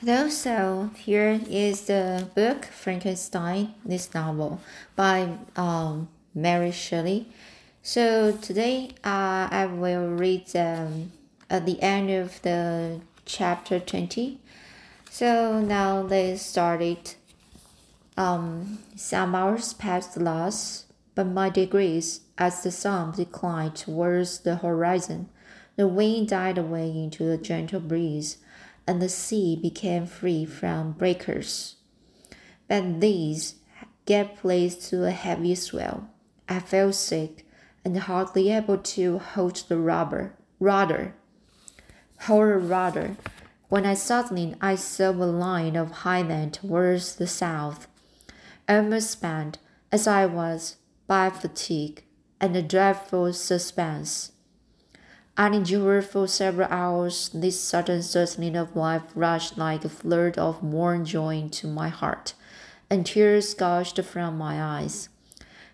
Hello, so here is the book Frankenstein, this novel by um, Mary Shelley. So today uh, I will read um, at the end of the chapter 20. So now they started. Um, some hours passed last, but by degrees, as the sun declined towards the horizon, the wind died away into a gentle breeze and the sea became free from breakers. But these gave place to a heavy swell. I felt sick and hardly able to hold the rubber rudder. A rudder. When I suddenly I saw a line of highland towards the south. Almost spent, as I was, by fatigue and a dreadful suspense. I endured for several hours this sudden certainty of life rushed like a flood of warm joy into my heart, and tears gushed from my eyes.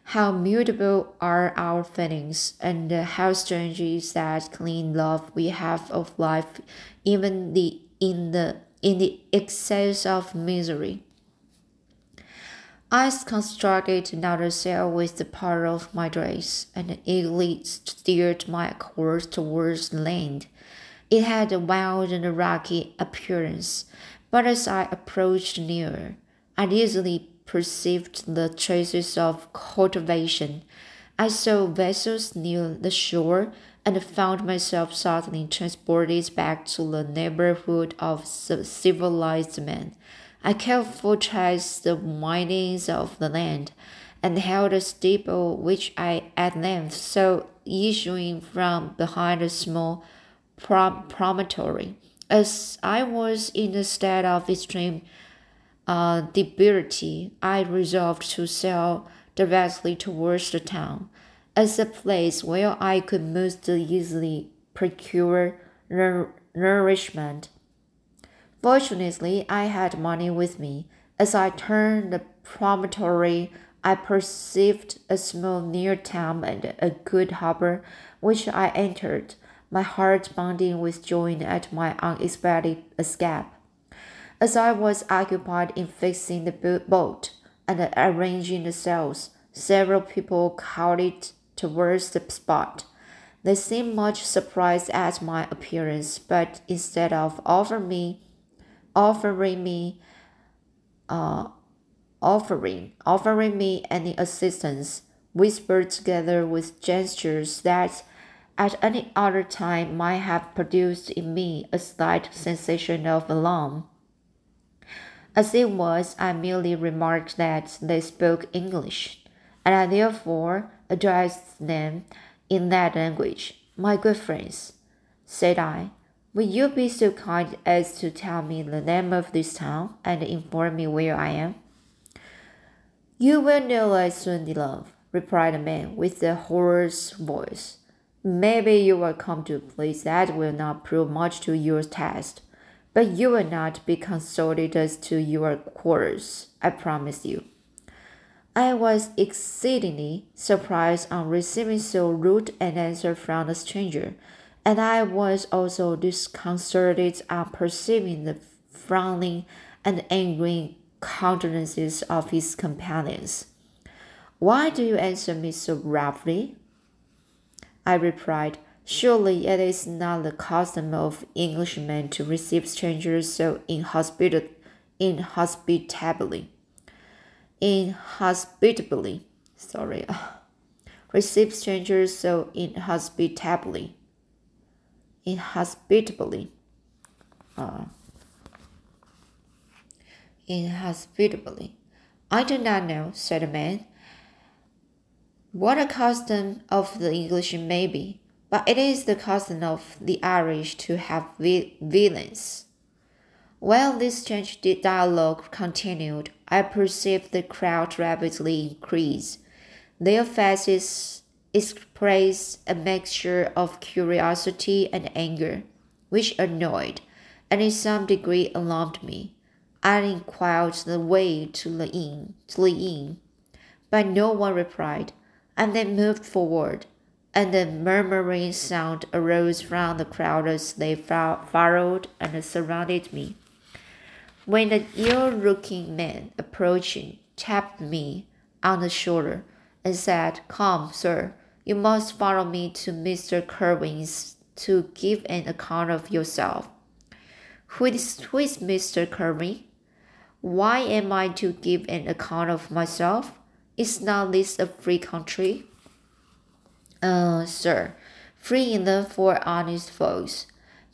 How mutable are our feelings, and how strange is that clean love we have of life, even the in the in the excess of misery. I constructed another sail with the part of my dress, and eagerly steered my course towards land. It had a wild and rocky appearance, but as I approached nearer, I easily perceived the traces of cultivation. I saw vessels near the shore and found myself suddenly transported back to the neighborhood of civilized men. I carefully traced the windings of the land, and held a steeple which I at length saw issuing from behind a small prom promontory. As I was in a state of extreme uh, debility, I resolved to sail directly towards the town, as a place where I could most easily procure nourishment Fortunately, I had money with me. As I turned the promontory, I perceived a small near town and a good harbor, which I entered, my heart bounding with joy at my unexpected escape. As I was occupied in fixing the boat and arranging the sails, several people crowded towards the spot. They seemed much surprised at my appearance, but instead of offering me offering me uh, offering offering me any assistance, whispered together with gestures that at any other time might have produced in me a slight sensation of alarm. As it was, I merely remarked that they spoke English, and I therefore addressed them in that language. My good friends, said I, Will you be so kind as to tell me the name of this town and inform me where I am? You will know as soon, love, replied the man with a hoarse voice. Maybe you will come to a place that will not prove much to your taste, but you will not be consulted as to your quarters, I promise you. I was exceedingly surprised on receiving so rude an answer from the stranger and I was also disconcerted on perceiving the frowning and angry countenances of his companions. Why do you answer me so roughly? I replied, Surely it is not the custom of Englishmen to receive strangers so inhospit- inhospitably. Inhospitably, sorry, receive strangers so inhospitably inhospitably. Uh, inhospitably. I do not know, said the man, what a custom of the English may be, but it is the custom of the Irish to have villains. While this strange dialogue continued, I perceived the crowd rapidly increase. Their faces expressed a mixture of curiosity and anger, which annoyed and in some degree alarmed me. I inquired the way to the inn, to the inn, but no one replied, and they moved forward, and a murmuring sound arose from the crowd as they followed and surrounded me. when the ill-looking man approaching tapped me on the shoulder and said, Come, sir, you must follow me to Mr. Kirwin's to give an account of yourself. Who is, who is Mr. Kirwin? Why am I to give an account of myself? Is not this a free country? Uh, sir, free enough for honest folks.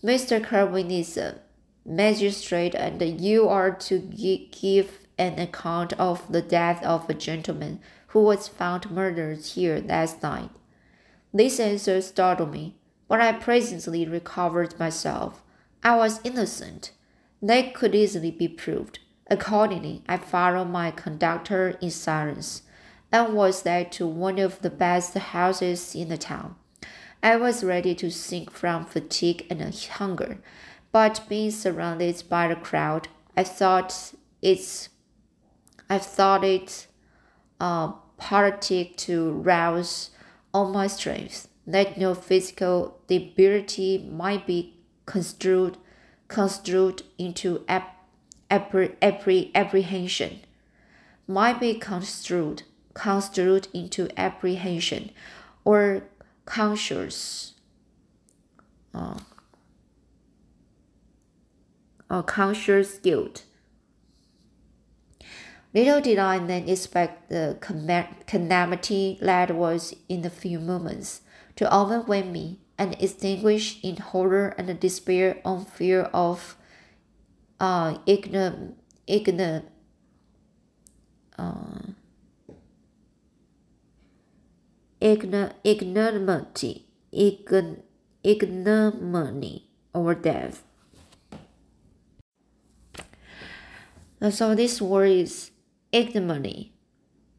Mr. Kirwin is a magistrate, and you are to give an account of the death of a gentleman who was found murdered here last night. This answer startled me, but I presently recovered myself. I was innocent. That could easily be proved. Accordingly, I followed my conductor in silence and was led to one of the best houses in the town. I was ready to sink from fatigue and hunger, but being surrounded by the crowd, I thought it's I thought it uh, politic to rouse all my strength, that no physical debility might be construed construed into ap- apprehension might be construed construed into apprehension or conscious uh, or conscious guilt. Little did I then expect the calamity that was in a few moments to overwhelm me and extinguish in horror and despair on fear of uh, ignorant, ignorant, uh, ignominy, ignominy or death. so this word is ignominy.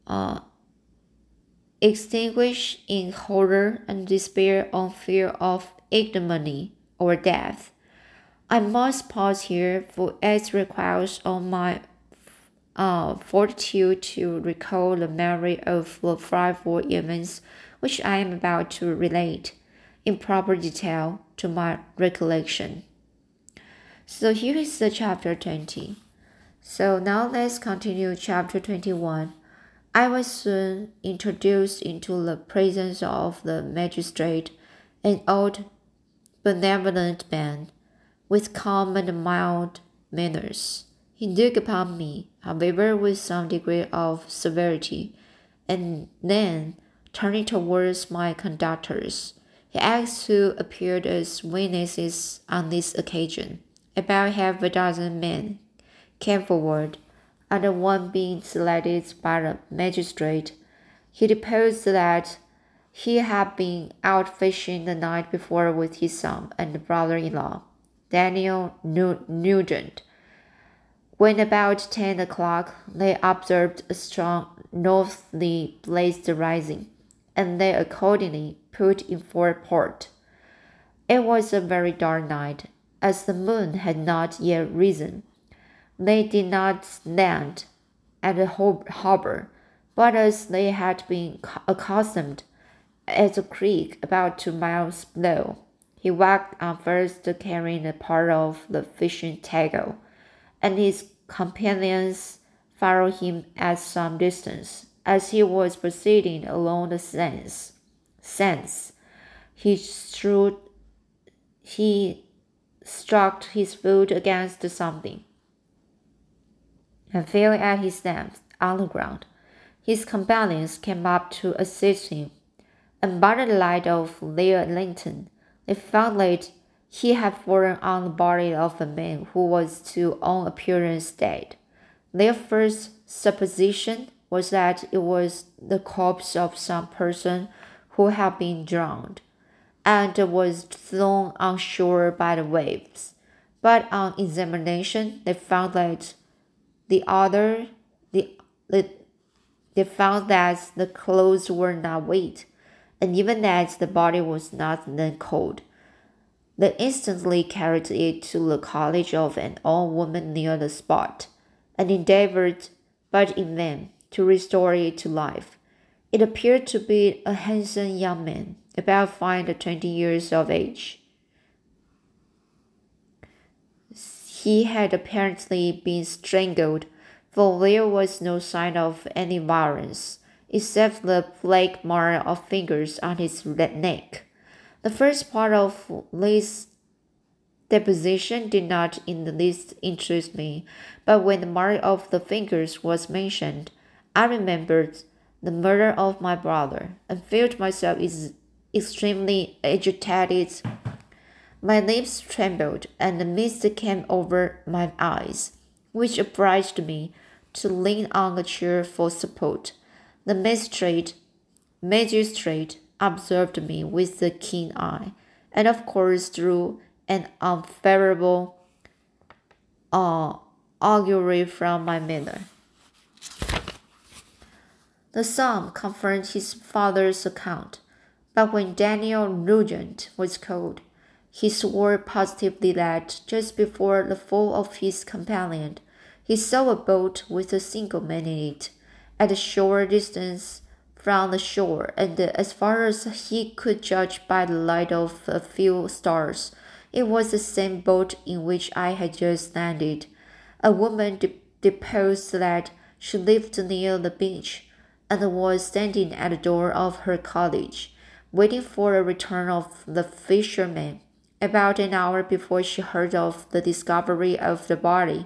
Uh, extinguish in horror and despair on fear of ignominy or death. I must pause here, for it requires all my uh, fortitude to recall the memory of the frightful events which I am about to relate in proper detail to my recollection. So here is the chapter 20. So now let's continue chapter 21. I was soon introduced into the presence of the magistrate, an old benevolent man, with calm and mild manners. He looked upon me, however, with some degree of severity, and then, turning towards my conductors, he asked who appeared as witnesses on this occasion. About half a dozen men came forward and one being selected by the magistrate, he deposed that he had been out fishing the night before with his son and brother-in-law, Daniel Nugent. When about ten o'clock, they observed a strong northerly blaze rising, and they accordingly put in for port. It was a very dark night, as the moon had not yet risen they did not land at the harbor, but as they had been accustomed at a creek about two miles below, he walked on first carrying a part of the fishing tackle, and his companions followed him at some distance. As he was proceeding along the sands, sands he he struck his foot against something and fell at his depth on the ground. His companions came up to assist him, and by the light of their lantern, they found that he had fallen on the body of a man who was to all appearance dead. Their first supposition was that it was the corpse of some person who had been drowned and was thrown on shore by the waves. But on examination, they found that the other, the, the, they found that the clothes were not wet, and even that the body was not then cold. They instantly carried it to the cottage of an old woman near the spot, and endeavored, but in vain, to restore it to life. It appeared to be a handsome young man, about five to twenty years of age. He had apparently been strangled, for there was no sign of any violence, except the black mark of fingers on his neck. The first part of this deposition did not in the least interest me, but when the mark of the fingers was mentioned, I remembered the murder of my brother and felt myself is extremely agitated. My lips trembled, and the mist came over my eyes, which obliged me to lean on a chair for support. The magistrate, magistrate observed me with a keen eye, and of course drew an unfavorable uh, augury from my manner. The son confirmed his father's account, but when Daniel Nugent was called, he swore positively that just before the fall of his companion, he saw a boat with a single man in it, at a short distance from the shore, and as far as he could judge by the light of a few stars, it was the same boat in which I had just landed. A woman de- deposed that she lived near the beach and was standing at the door of her cottage, waiting for a return of the fisherman. About an hour before she heard of the discovery of the body,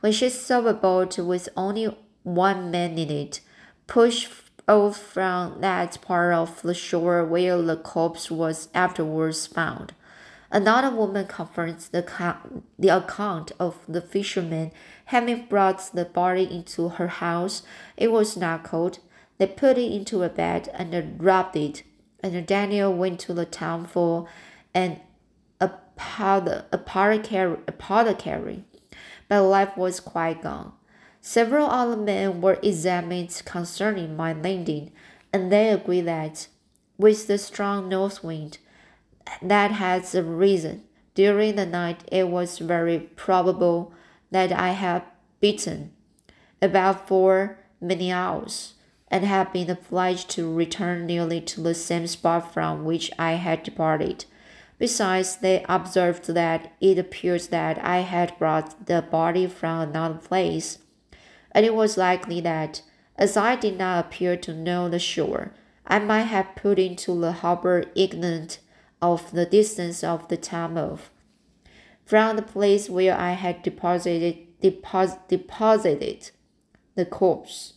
when she saw a boat with only one man in it, push off from that part of the shore where the corpse was afterwards found. Another woman confirms the, the account of the fisherman having brought the body into her house. It was not cold. They put it into a bed and rubbed it. And Daniel went to the town for an apothecary, apothecary, but life was quite gone. Several other men were examined concerning my landing, and they agree that, with the strong north wind that has arisen during the night, it was very probable that I had beaten about four many hours and had been obliged to return nearly to the same spot from which I had departed. Besides, they observed that it appears that I had brought the body from another place and it was likely that, as I did not appear to know the shore, I might have put into the harbor ignorant of the distance of the time of from the place where I had deposited depos- deposited the corpse.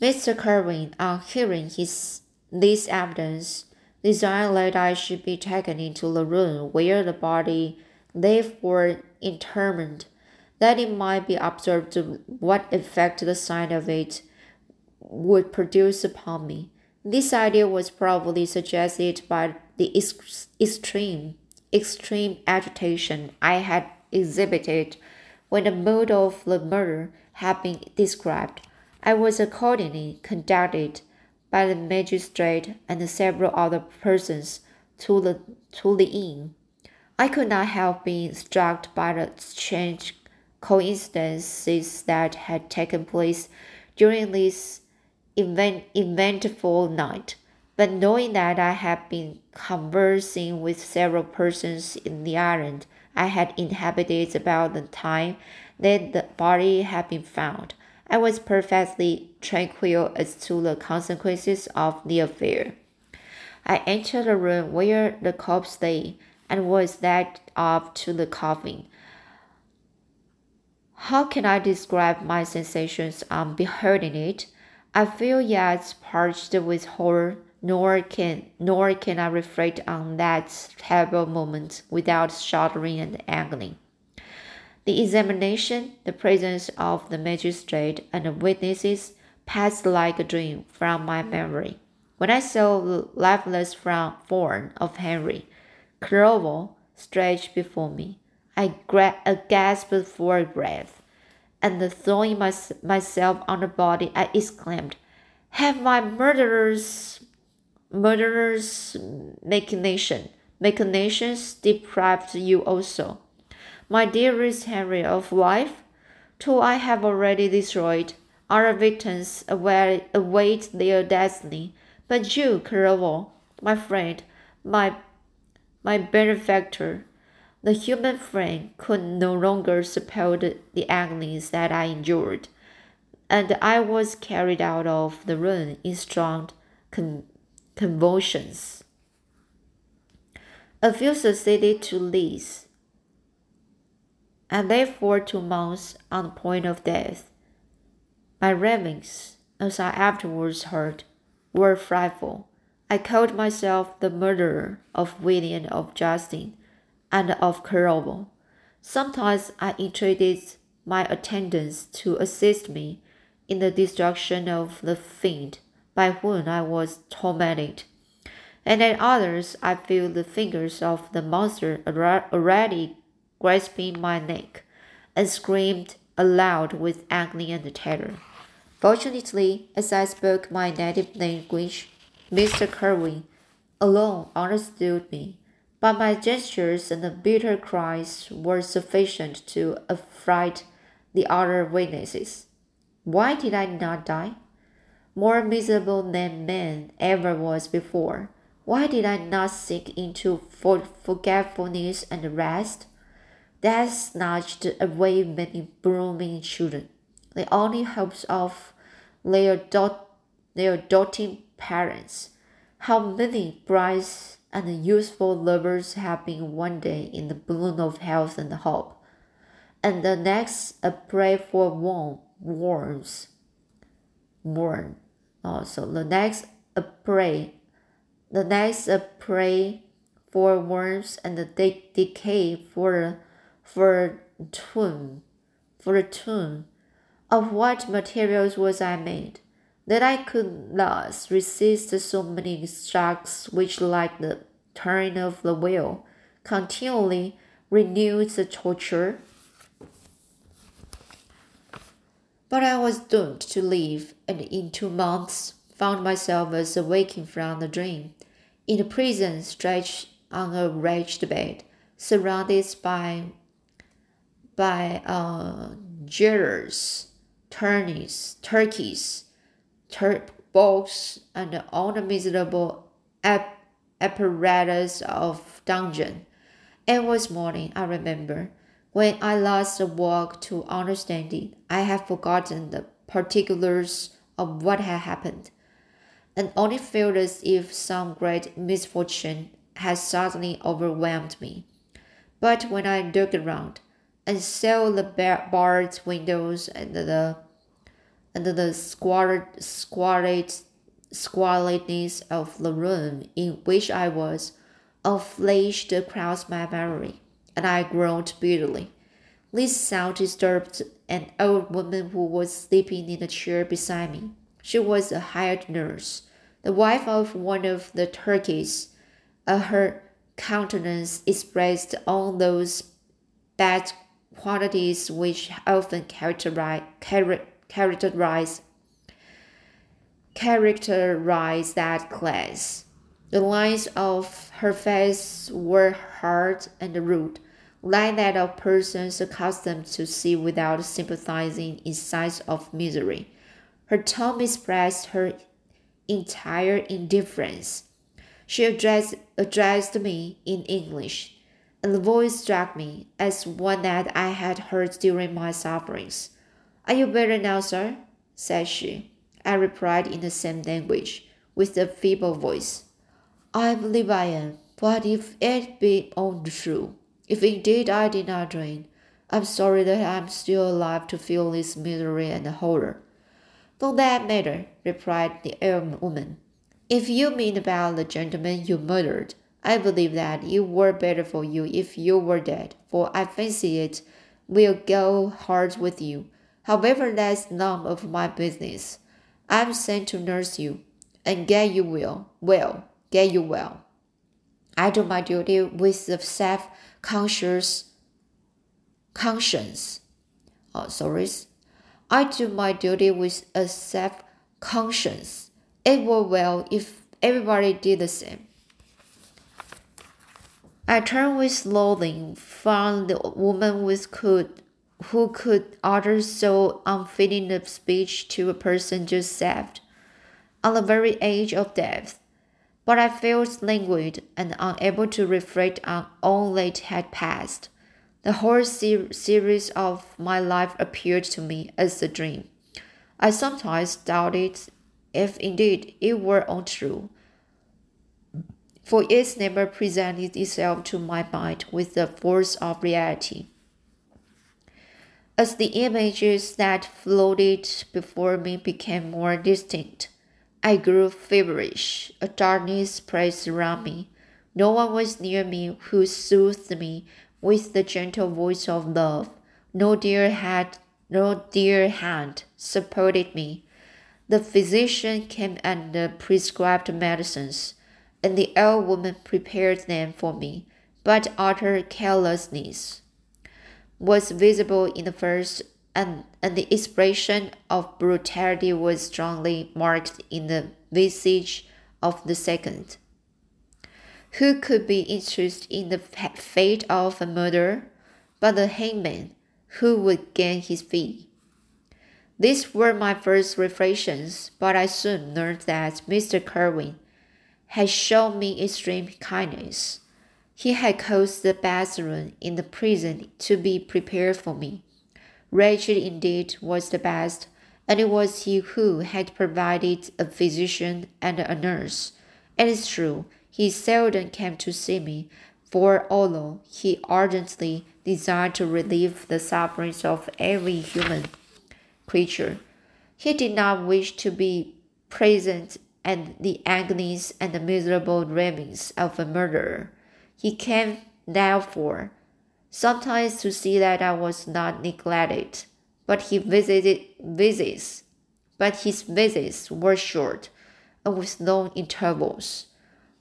Mr. Kirwin, on hearing his this evidence, desired that I should be taken into the room where the body lay for interment that it might be observed what effect the sight of it would produce upon me. This idea was probably suggested by the ex- extreme, extreme agitation I had exhibited when the mode of the murder had been described. I was accordingly conducted by the magistrate and several other persons to the to the inn. I could not help being struck by the strange coincidences that had taken place during this event, eventful night. But knowing that I had been conversing with several persons in the island I had inhabited about the time that the body had been found, I was perfectly tranquil as to the consequences of the affair. I entered the room where the corpse lay and was led up to the coffin. How can I describe my sensations on beholding it? I feel yet parched with horror, nor can nor can I reflect on that terrible moment without shuddering and agony. The examination, the presence of the magistrate and the witnesses passed like a dream from my memory. When I saw the lifeless form of Henry Clerval stretched before me, I, gasped for breath, and throwing my, myself on the body, I exclaimed, "Have my murderers, murderers machination, machinations deprived you also, my dearest Henry of life? Two I have already destroyed. Our victims await, await their destiny, but you, Clerval, my friend, my my benefactor." The human frame could no longer support the agonies that I endured, and I was carried out of the room in strong con- convulsions. A few succeeded to leave, and lay for two months on the point of death. My ravings, as I afterwards heard, were frightful. I called myself the murderer of William of Justin and of Clerval. Sometimes I entreated my attendants to assist me in the destruction of the fiend by whom I was tormented, and at others I felt the fingers of the monster already grasping my neck, and screamed aloud with agony and terror. Fortunately, as I spoke my native language, Mr. Kirwin alone understood me but my gestures and the bitter cries were sufficient to affright the other witnesses. Why did I not die? More miserable than man ever was before. Why did I not sink into forgetfulness and rest? Death snatched away many blooming children, the only hopes of their, dot, their doting parents. How many bright and useful lovers have been one day in the bloom of health and hope, and the next a prey for worm, worms. Worm. Also, oh, the next a prey, the next a prey for worms and the de- decay for for a tomb, for a tomb. Of what materials was I made? that I could thus resist so many shocks which, like the turning of the wheel, continually renewed the torture. But I was doomed to live, and in two months found myself as awaking from the dream, in a prison stretched on a wretched bed, surrounded by by uh, jailers, turnies, turkeys, turp box, and all the miserable ap- apparatus of dungeon. It was morning, I remember. When I last awoke to understanding, I had forgotten the particulars of what had happened, and only felt as if some great misfortune had suddenly overwhelmed me. But when I looked around and saw the barred windows and the and the squalid, squalid, squalidness of the room in which I was, a flash across my memory, and I groaned bitterly. This sound disturbed an old woman who was sleeping in a chair beside me. She was a hired nurse, the wife of one of the turkeys. Uh, her countenance expressed all those bad qualities which often characterize, characterize characterize that class. The lines of her face were hard and rude, like that of persons accustomed to see without sympathizing in sights of misery. Her tone expressed her entire indifference. She addressed, addressed me in English, and the voice struck me as one that I had heard during my sufferings. Are you better now, sir? said she. I replied in the same language, with a feeble voice. I believe I am, but if it be all true, if indeed I did not dream, I'm sorry that I'm still alive to feel this misery and horror. For that matter, replied the old woman, if you mean about the gentleman you murdered, I believe that it were better for you if you were dead, for I fancy it will go hard with you However, that's none of my business. I'm sent to nurse you and get you well, well, get you well. I do my duty with the self conscious conscience. Oh, sorry. I do my duty with a self conscience. It were well if everybody did the same. I turned with loathing from the woman with could who could utter so unfitting a speech to a person just saved, on the very edge of death. but I felt languid and unable to reflect on all that had passed. The whole ser- series of my life appeared to me as a dream. I sometimes doubted if indeed it were untrue, for it never presented itself to my mind with the force of reality. As the images that floated before me became more distinct, I grew feverish. A darkness pressed around me. No one was near me who soothed me with the gentle voice of love. No dear hand, no dear hand supported me. The physician came and prescribed medicines, and the old woman prepared them for me, but utter carelessness was visible in the first and, and the expression of brutality was strongly marked in the visage of the second. Who could be interested in the fate of a murderer but the hangman who would gain his fee? These were my first reflections, but I soon learned that Mr. Kirwin had shown me extreme kindness. He had caused the bathroom in the prison to be prepared for me Wretched indeed was the best, and it was he who had provided a physician and a nurse. It is true, he seldom came to see me, for although he ardently desired to relieve the sufferings of every human creature, he did not wish to be present at the agonies and the miserable ravings of a murderer. He came, therefore, sometimes to see that I was not neglected. But he visited visits, but his visits were short and with long intervals.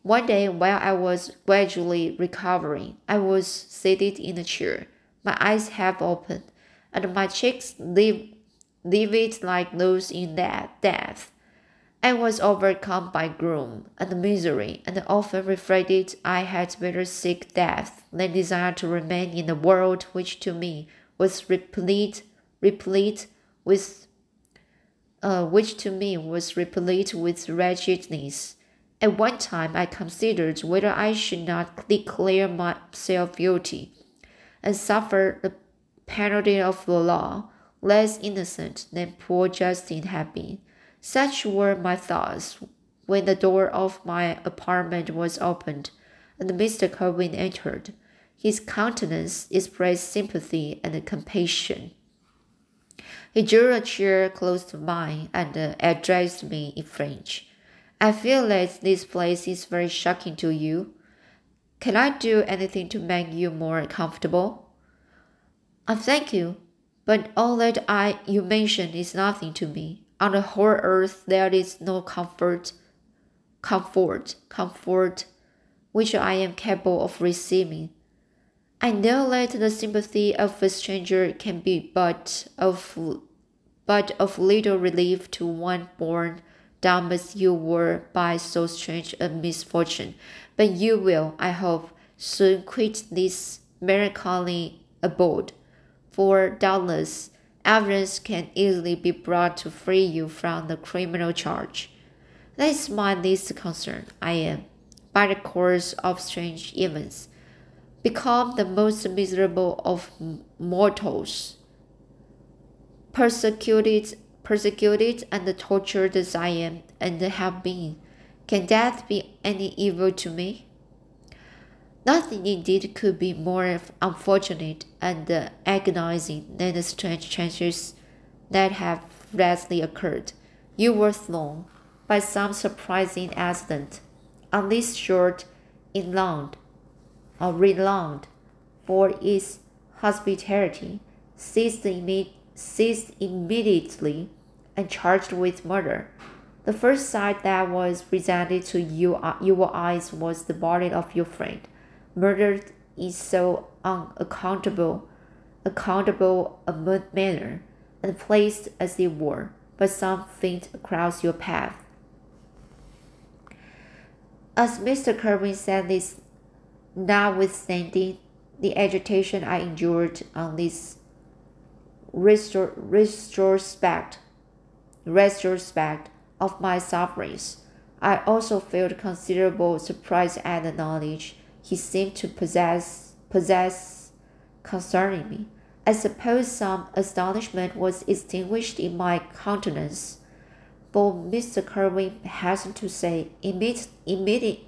One day, while I was gradually recovering, I was seated in a chair, my eyes half open, and my cheeks livid like those in that death. I was overcome by gloom and misery, and often reflected I had better seek death than desire to remain in a world which to me was replete, replete with, uh, which to me was replete with wretchedness. At one time, I considered whether I should not declare myself guilty and suffer the penalty of the law, less innocent than poor Justin had been. Such were my thoughts when the door of my apartment was opened and Mr. Kirwin entered. His countenance expressed sympathy and compassion. He drew a chair close to mine and addressed me in French. I feel that this place is very shocking to you. Can I do anything to make you more comfortable? I thank you, but all that I you mention is nothing to me. On the whole earth there is no comfort, comfort, comfort which I am capable of receiving. I know that the sympathy of a stranger can be but of but of little relief to one born dumb as you were by so strange a misfortune. But you will, I hope, soon quit this melancholy abode, for doubtless evidence can easily be brought to free you from the criminal charge. That is my least concern. I am, by the course of strange events, become the most miserable of mortals. Persecuted, persecuted and tortured as I am and have been, can death be any evil to me? Nothing indeed could be more unfortunate and agonizing than the strange changes that have lately occurred. You were thrown, by some surprising accident, on this short, inland, or renowned for its hospitality, seized, imme- seized immediately and charged with murder. The first sight that was presented to you, uh, your eyes was the body of your friend murdered in so unaccountable accountable a manner and placed as it were but some faint across your path. As Mr. Kirwin said this, notwithstanding the agitation I endured on this retrospect, retrospect of my sufferings, I also felt considerable surprise at the knowledge he seemed to possess possess concerning me. I suppose some astonishment was extinguished in my countenance, for Mr. Kirwin hastened to say, immediate, immediate,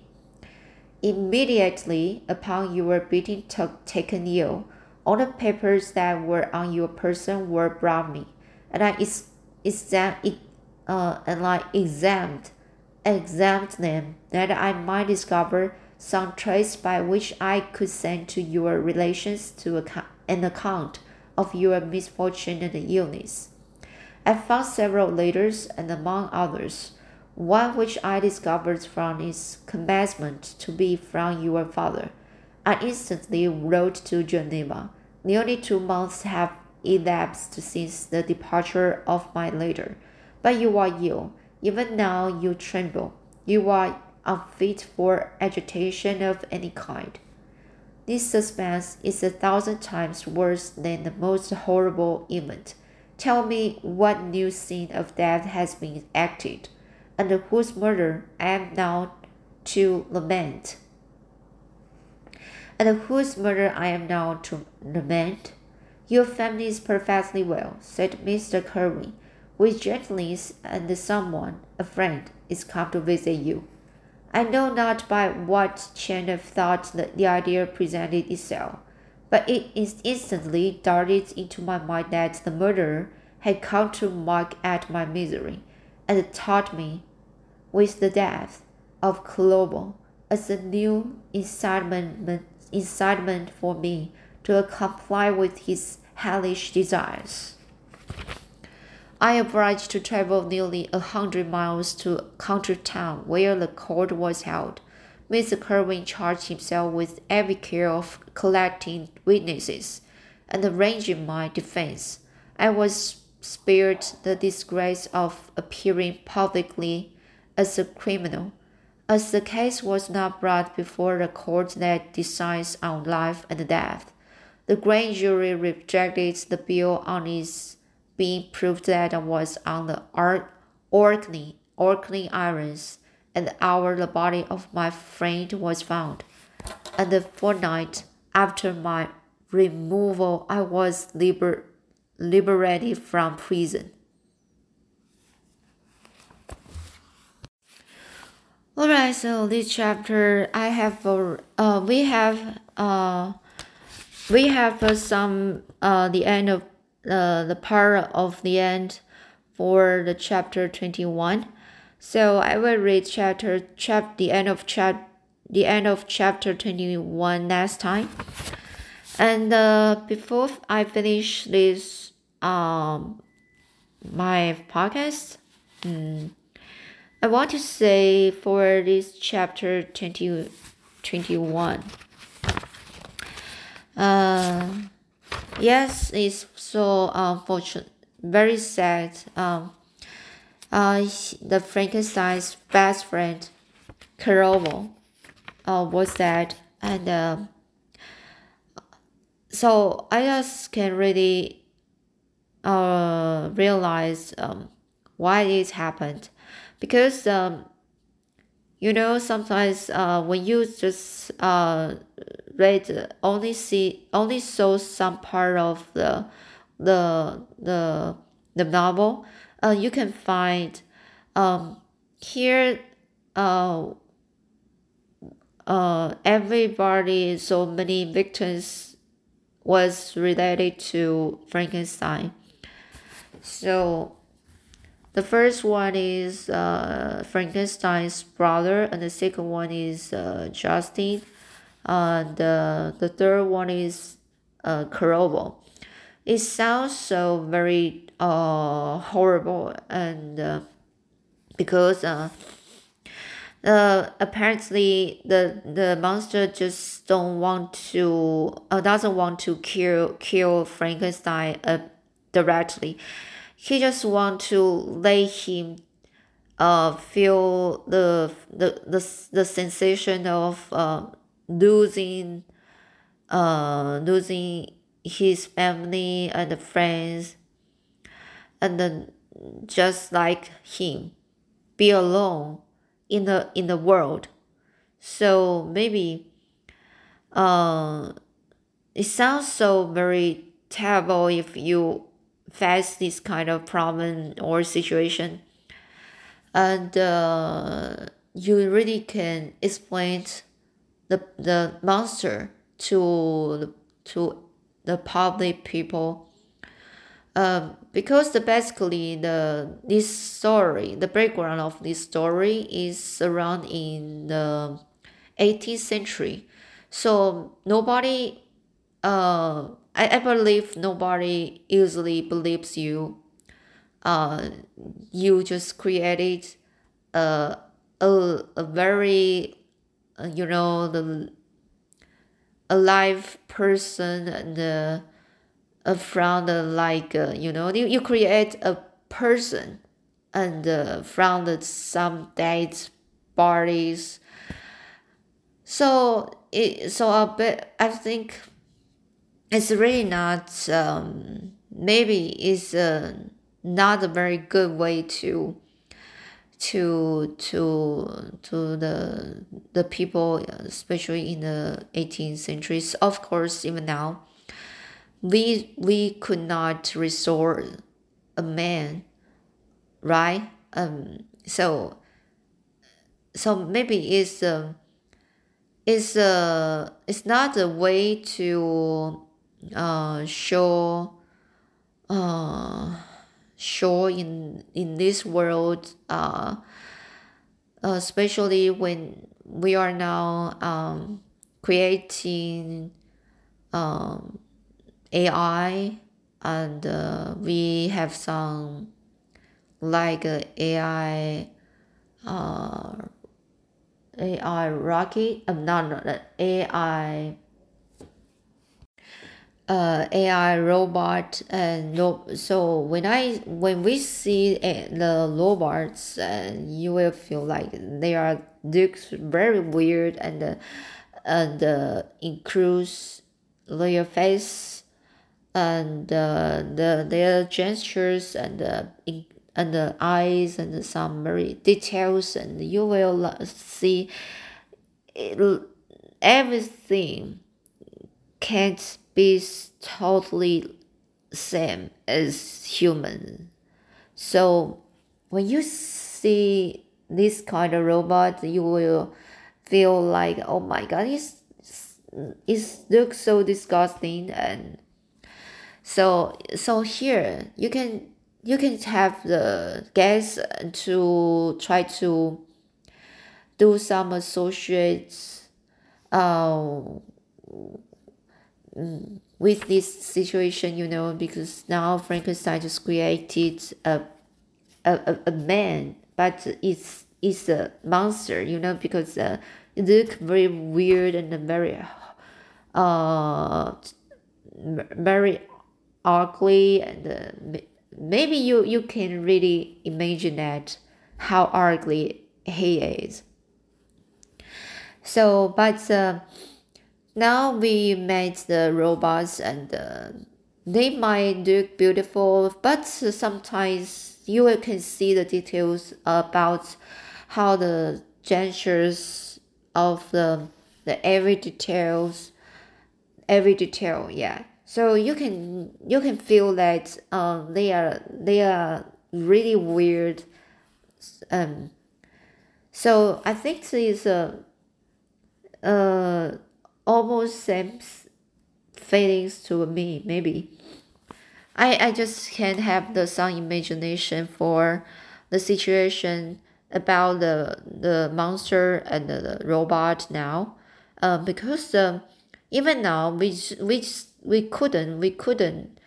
immediately upon your being taken ill, all the papers that were on your person were brought me, and I ex- exam- uh, and I examined, examined them that I might discover some trace by which I could send to your relations to an account of your misfortune and illness. I found several letters, and among others, one which I discovered from its commencement to be from your father. I instantly wrote to Geneva. Nearly two months have elapsed since the departure of my letter, but you are ill. Even now you tremble. You are unfit for agitation of any kind. This suspense is a thousand times worse than the most horrible event. Tell me what new scene of death has been acted, and whose murder I am now to lament. And whose murder I am now to lament? Your family is perfectly well, said Mr. Kirwin, with gentleness, and someone, a friend, is come to visit you. I know not by what chain of thought the, the idea presented itself, but it instantly darted into my mind that the murderer had come to mock at my misery, and taught me, with the death of Clerval, as a new incitement, incitement for me to comply with his hellish desires. I obliged to travel nearly a hundred miles to a country town where the court was held. Mr. Kirwin charged himself with every care of collecting witnesses and arranging my defense. I was spared the disgrace of appearing publicly as a criminal. As the case was not brought before the court that decides on life and death, the grand jury rejected the bill on its being proved that I was on the Orkney, Orkney Islands, and the hour the body of my friend was found. And the fortnight after my removal, I was liber- liberated from prison. Alright, so this chapter I have uh, we have uh, we have uh, some uh, the end of uh, the part of the end for the chapter 21 so i will read chapter chap the end of chap the end of chapter 21 next time. And uh, before i finish this um my podcast um, i want to say for this chapter 20 21 uh yes it's so unfortunate very sad um uh the frankenstein's best friend Clerval uh was dead and uh, so i just can really uh realize um why it happened. Because um you know sometimes uh when you just uh read only see only saw some part of the the the the novel. Uh you can find um here uh uh everybody so many victims was related to frankenstein. So the first one is uh, Frankenstein's brother, and the second one is uh, Justin, and uh, the third one is uh, Clerval. It sounds so very uh, horrible, and uh, because uh, uh, apparently the the monster just don't want to uh, doesn't want to kill kill Frankenstein uh, directly he just want to let him uh feel the the the, the sensation of uh losing uh losing his family and friends and then just like him be alone in the in the world. So maybe uh it sounds so very terrible if you face this kind of problem or situation and uh, you really can explain the the monster to to the public people. Um, because the basically the this story the background of this story is around in the 18th century. So nobody uh I, I believe nobody usually believes you. Uh you just created a a, a very uh, you know the a live person and uh, uh, from the like uh, you know you, you create a person and uh, from the some dates parties so it so a bit i think it's really not um, maybe it's uh, not a very good way to to to to the the people especially in the 18th centuries of course even now we we could not restore a man right? Um so so maybe it's uh, it's uh, it's not a way to uh, show uh, show in in this world uh, especially when we are now um, creating um, AI and uh, we have some like uh, AI uh, AI rocket um, not, not AI uh, AI robot and no, so when I when we see uh, the robots uh, you will feel like they are looks very weird and uh, and uh, includes their face and uh, the their gestures and uh, in, and the eyes and some very details and you will see it, everything can't be totally same as human. So when you see this kind of robot, you will feel like, oh my god, it's it looks so disgusting and so so here you can you can have the guests to try to do some associates uh, with this situation, you know, because now Frankenstein just created a, a, a man, but it's it's a monster, you know, because uh, it look very weird and very uh very ugly and uh, maybe you you can really imagine that how ugly he is. So but uh, now we made the robots and uh, they might look beautiful but sometimes you can see the details about how the gestures of the the every details every detail yeah. So you can you can feel that um they are they are really weird um. So i think this is a uh almost same feelings to me maybe. I, I just can't have the some imagination for the situation about the the monster and the, the robot now. Um, because um, even now we we we couldn't we couldn't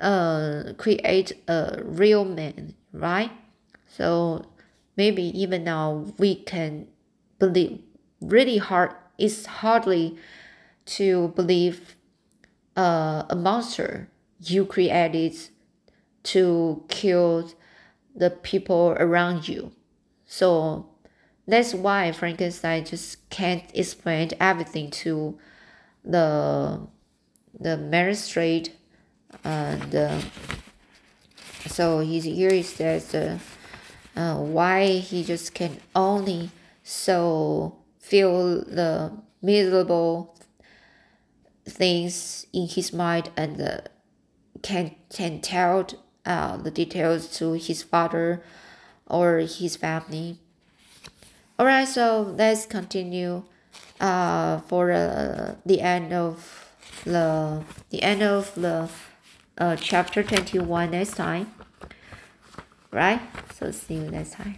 uh, create a real man right? So maybe even now we can believe really hard it's hardly to believe uh, a monster you created to kill the people around you. So that's why Frankenstein just can't explain everything to the the magistrate and uh, so he's here he says uh, uh, why he just can only so feel the miserable things in his mind and uh, can can tell uh, the details to his father or his family. Alright, so let's continue uh, for uh, the end of the the end of the uh, chapter 21 next time. Right? So see you next time